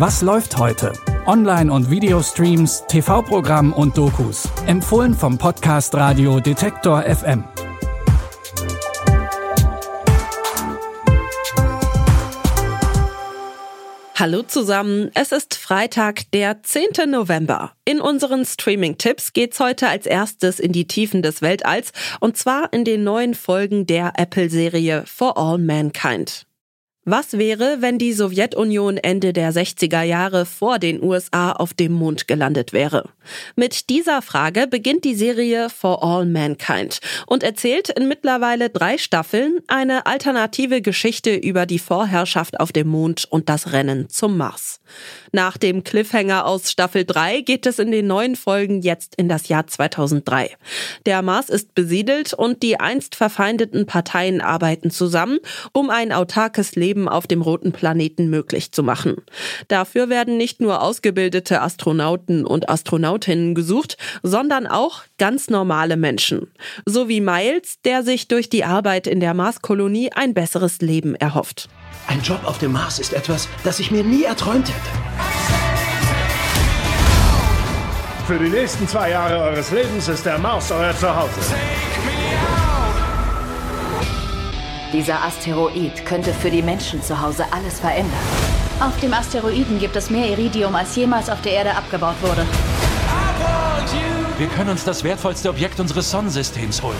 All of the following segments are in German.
Was läuft heute? Online- und Videostreams, TV-Programm und Dokus. Empfohlen vom Podcast Radio Detektor FM. Hallo zusammen, es ist Freitag, der 10. November. In unseren Streaming-Tipps geht's heute als erstes in die Tiefen des Weltalls und zwar in den neuen Folgen der Apple-Serie For All Mankind. Was wäre, wenn die Sowjetunion Ende der 60er Jahre vor den USA auf dem Mond gelandet wäre? Mit dieser Frage beginnt die Serie For All Mankind und erzählt in mittlerweile drei Staffeln eine alternative Geschichte über die Vorherrschaft auf dem Mond und das Rennen zum Mars. Nach dem Cliffhanger aus Staffel 3 geht es in den neuen Folgen jetzt in das Jahr 2003. Der Mars ist besiedelt und die einst verfeindeten Parteien arbeiten zusammen, um ein autarkes Leben Leben auf dem roten Planeten möglich zu machen. Dafür werden nicht nur ausgebildete Astronauten und Astronautinnen gesucht, sondern auch ganz normale Menschen. So wie Miles, der sich durch die Arbeit in der Marskolonie ein besseres Leben erhofft. Ein Job auf dem Mars ist etwas, das ich mir nie erträumt hätte. Für die nächsten zwei Jahre eures Lebens ist der Mars euer Zuhause. Dieser Asteroid könnte für die Menschen zu Hause alles verändern. Auf dem Asteroiden gibt es mehr Iridium, als jemals auf der Erde abgebaut wurde. Wir können uns das wertvollste Objekt unseres Sonnensystems holen.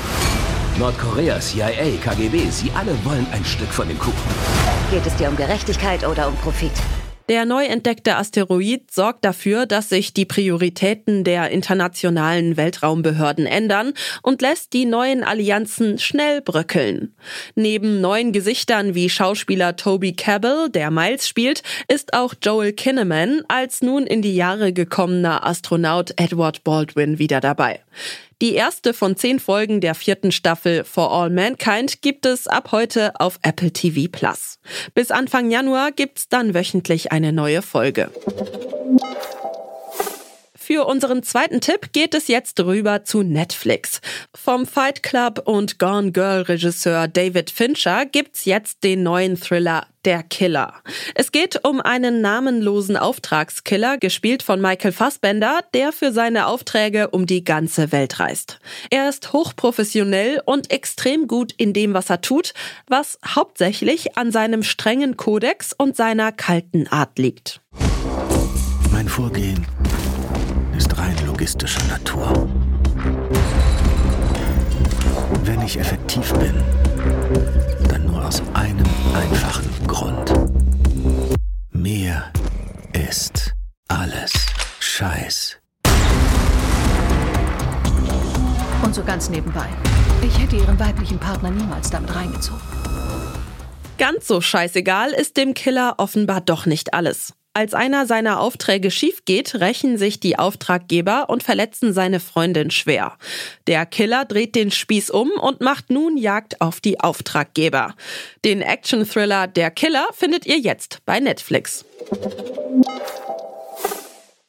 Nordkorea, CIA, KGB, sie alle wollen ein Stück von dem Kuchen. Geht es dir um Gerechtigkeit oder um Profit? Der neu entdeckte Asteroid sorgt dafür, dass sich die Prioritäten der internationalen Weltraumbehörden ändern und lässt die neuen Allianzen schnell bröckeln. Neben neuen Gesichtern wie Schauspieler Toby Cabell, der Miles spielt, ist auch Joel Kinnaman als nun in die Jahre gekommener Astronaut Edward Baldwin wieder dabei. Die erste von zehn Folgen der vierten Staffel For All Mankind gibt es ab heute auf Apple TV Plus. Bis Anfang Januar gibt's dann wöchentlich eine neue Folge. Für unseren zweiten Tipp geht es jetzt rüber zu Netflix. Vom Fight Club und Gone Girl Regisseur David Fincher gibt's jetzt den neuen Thriller Der Killer. Es geht um einen namenlosen Auftragskiller, gespielt von Michael Fassbender, der für seine Aufträge um die ganze Welt reist. Er ist hochprofessionell und extrem gut in dem, was er tut, was hauptsächlich an seinem strengen Kodex und seiner kalten Art liegt. Mein Vorgehen ist rein logistischer Natur. Wenn ich effektiv bin, dann nur aus einem einfachen Grund. Mir ist alles Scheiß. Und so ganz nebenbei. Ich hätte ihren weiblichen Partner niemals damit reingezogen. Ganz so scheißegal ist dem Killer offenbar doch nicht alles. Als einer seiner Aufträge schief geht, rächen sich die Auftraggeber und verletzen seine Freundin schwer. Der Killer dreht den Spieß um und macht nun Jagd auf die Auftraggeber. Den Action-Thriller Der Killer findet ihr jetzt bei Netflix.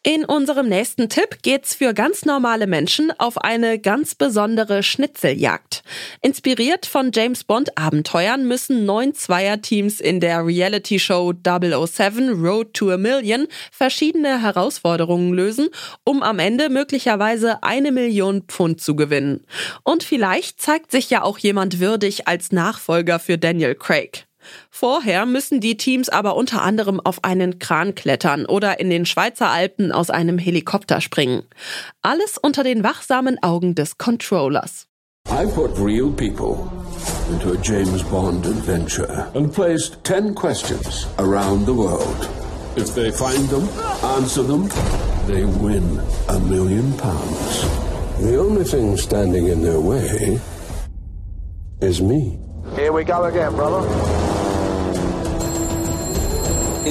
In unserem nächsten Tipp geht's für ganz normale Menschen auf eine ganz besondere Schnitzeljagd. Inspiriert von James Bond Abenteuern müssen neun Zweierteams in der Reality Show 007 Road to a Million verschiedene Herausforderungen lösen, um am Ende möglicherweise eine Million Pfund zu gewinnen. Und vielleicht zeigt sich ja auch jemand würdig als Nachfolger für Daniel Craig. Vorher müssen die Teams aber unter anderem auf einen Kran klettern oder in den Schweizer Alpen aus einem Helikopter springen. Alles unter den wachsamen Augen des Controllers. I put real people into a James Bond adventure and placed 10 questions around the world. If they find them, answer them, they win a million pounds. The only thing standing in their way is me. Here we go again, brother.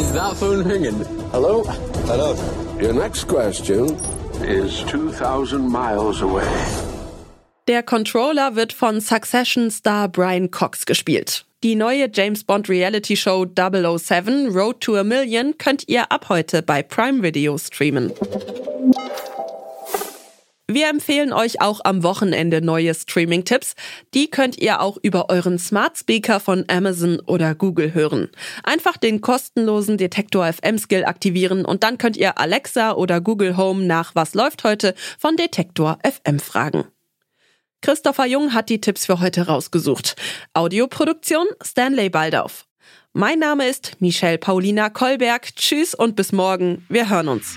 Is that phone ringing? Hello? Hello. Your next question is 2,000 miles away. Der Controller wird von Succession-Star Brian Cox gespielt. Die neue James Bond Reality Show 007 Road to a Million könnt ihr ab heute bei Prime Video streamen. Wir empfehlen euch auch am Wochenende neue Streaming-Tipps. Die könnt ihr auch über euren Smart Speaker von Amazon oder Google hören. Einfach den kostenlosen Detektor FM Skill aktivieren und dann könnt ihr Alexa oder Google Home nach Was läuft heute von Detektor FM fragen. Christopher Jung hat die Tipps für heute rausgesucht. Audioproduktion Stanley Baldauf. Mein Name ist Michelle Paulina Kolberg. Tschüss und bis morgen. Wir hören uns.